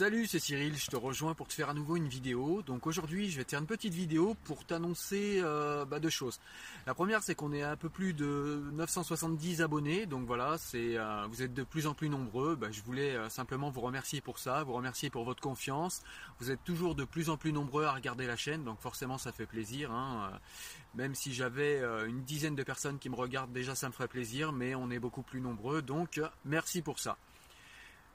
Salut, c'est Cyril, je te rejoins pour te faire à nouveau une vidéo. Donc aujourd'hui, je vais te faire une petite vidéo pour t'annoncer euh, bah, deux choses. La première, c'est qu'on est un peu plus de 970 abonnés. Donc voilà, c'est euh, vous êtes de plus en plus nombreux. Bah, je voulais euh, simplement vous remercier pour ça, vous remercier pour votre confiance. Vous êtes toujours de plus en plus nombreux à regarder la chaîne, donc forcément ça fait plaisir. Hein. Même si j'avais une dizaine de personnes qui me regardent, déjà ça me ferait plaisir, mais on est beaucoup plus nombreux. Donc merci pour ça.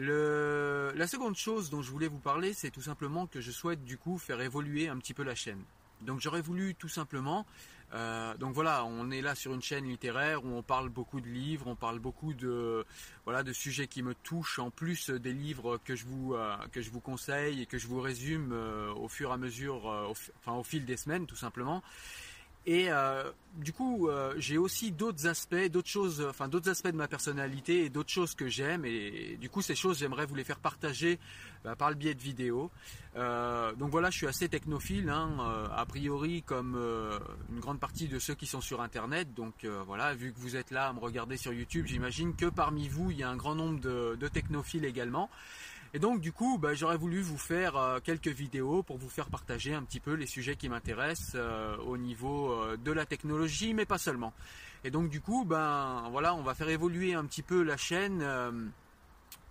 La seconde chose dont je voulais vous parler, c'est tout simplement que je souhaite du coup faire évoluer un petit peu la chaîne. Donc j'aurais voulu tout simplement, euh, donc voilà, on est là sur une chaîne littéraire où on parle beaucoup de livres, on parle beaucoup de voilà de sujets qui me touchent en plus des livres que je vous euh, que je vous conseille et que je vous résume euh, au fur et à mesure, enfin au fil des semaines tout simplement. Et euh, du coup, euh, j'ai aussi d'autres aspects, d'autres choses, enfin d'autres aspects de ma personnalité et d'autres choses que j'aime. Et, du coup, ces choses, j'aimerais vous les faire partager bah, par le biais de vidéos. Euh, donc voilà, je suis assez technophile, hein, a priori comme une grande partie de ceux qui sont sur Internet. Donc voilà, vu que vous êtes là à me regarder sur YouTube, j'imagine que parmi vous, il y a un grand nombre de, de technophiles également. Et donc du coup, bah, j'aurais voulu vous faire euh, quelques vidéos pour vous faire partager un petit peu les sujets qui m'intéressent euh, au niveau euh, de la technologie, mais pas seulement. Et donc du coup, ben voilà, on va faire évoluer un petit peu la chaîne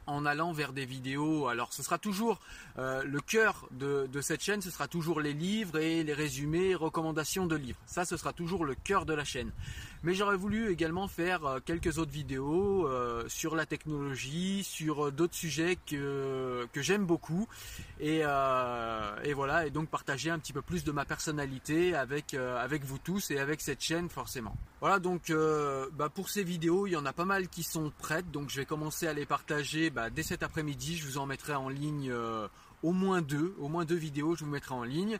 en allant vers des vidéos. Alors ce sera toujours euh, le cœur de, cette chaîne, ce sera toujours les livres et les résumés, recommandations de livres. Ça, ce sera toujours le cœur de la chaîne. Mais j'aurais voulu également faire euh, quelques autres vidéos euh, sur la technologie, sur d'autres sujets que, j'aime beaucoup. Et, et, voilà, et donc partager un petit peu plus de ma personnalité avec, avec vous tous et avec cette chaîne forcément. Voilà, donc bah, pour ces vidéos, il y en a pas mal qui sont prêtes, donc je vais commencer à les partager bah, dès cet après-midi, je vous en mettrai en ligne euh, au moins deux, au moins deux vidéos, je vous mettrai en ligne.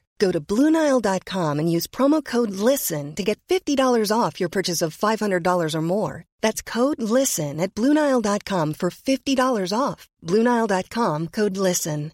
Go to BlueNile.com and use promo code LISTEN to get $50 off your purchase of $500 or more. That's code LISTEN at BlueNile.com for $50 off. BlueNile.com code LISTEN.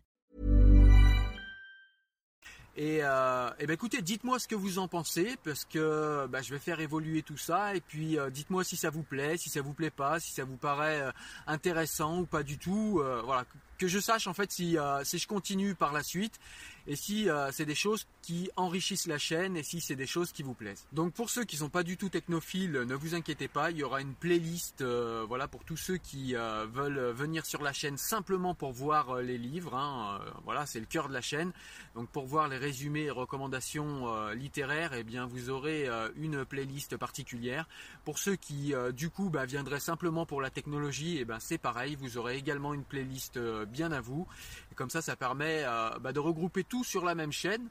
Et, euh, et ben écoutez, dites-moi ce que vous en pensez, parce que bah, je vais faire évoluer tout ça. Et puis euh, dites-moi si ça vous plaît, si ça vous plaît pas, si ça vous paraît euh, intéressant ou pas du tout. Euh, voilà, que je sache en fait si, euh, si je continue par la suite et si euh, c'est des choses qui enrichissent la chaîne et si c'est des choses qui vous plaisent. Donc pour ceux qui sont pas du tout technophiles, ne vous inquiétez pas, il y aura une playlist euh, voilà pour tous ceux qui veulent venir sur la chaîne simplement pour voir les livres. hein. Voilà, c'est le cœur de la chaîne. Donc pour voir les résumés et recommandations littéraires, eh bien vous aurez une playlist particulière. Pour ceux qui du coup bah, viendraient simplement pour la technologie, eh ben c'est pareil, vous aurez également une playlist bien à vous. Comme ça, ça permet euh, bah, de regrouper tout sur la même chaîne.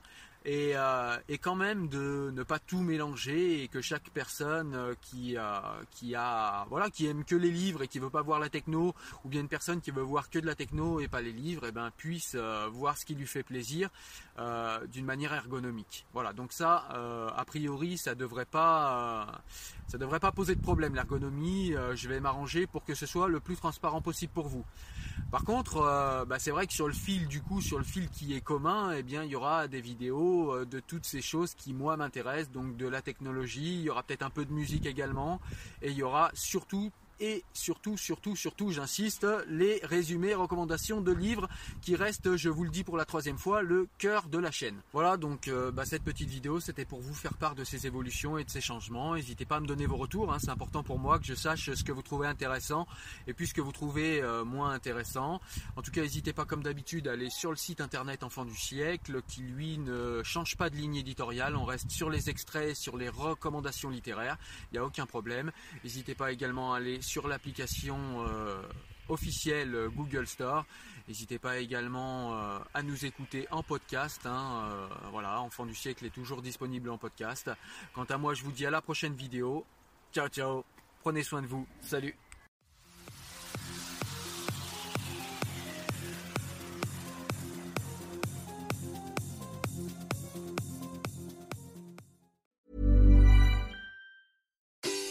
Et, euh, et quand même de ne pas tout mélanger et que chaque personne euh, qui, euh, qui a voilà qui aime que les livres et qui veut pas voir la techno ou bien une personne qui veut voir que de la techno et pas les livres et ben puisse euh, voir ce qui lui fait plaisir d'une manière ergonomique. Voilà. Donc ça a priori ça devrait pas ça devrait pas poser de problème l'ergonomie. Je vais m'arranger pour que ce soit le plus transparent possible pour vous. Par contre, bah, c'est vrai que sur le fil du coup, sur le fil qui est commun, eh bien, il y aura des vidéos euh, de toutes ces choses qui moi m'intéressent, donc de la technologie. Il y aura peut-être un peu de musique également, et il y aura surtout et surtout, surtout, surtout, j'insiste, les résumés, recommandations de livres qui restent, je vous le dis pour la troisième fois, le cœur de la chaîne. Voilà, donc euh, bah, cette petite vidéo, c'était pour vous faire part de ces évolutions et de ces changements. N'hésitez pas à me donner vos retours, hein, c'est important pour moi que je sache ce que vous trouvez intéressant et puis ce que vous trouvez euh, moins intéressant. En tout cas, n'hésitez pas comme d'habitude à aller sur le site internet Enfant du siècle, qui lui ne change pas de ligne éditoriale. On reste sur les extraits, sur les recommandations littéraires. Il n'y a aucun problème. N'hésitez pas également à aller sur l'application euh, officielle euh, Google Store. N'hésitez pas également euh, à nous écouter en podcast. hein, voilà, Enfant du siècle est toujours disponible en podcast. Quant à moi, je vous dis à la prochaine vidéo. Ciao, ciao. Prenez soin de vous. Salut.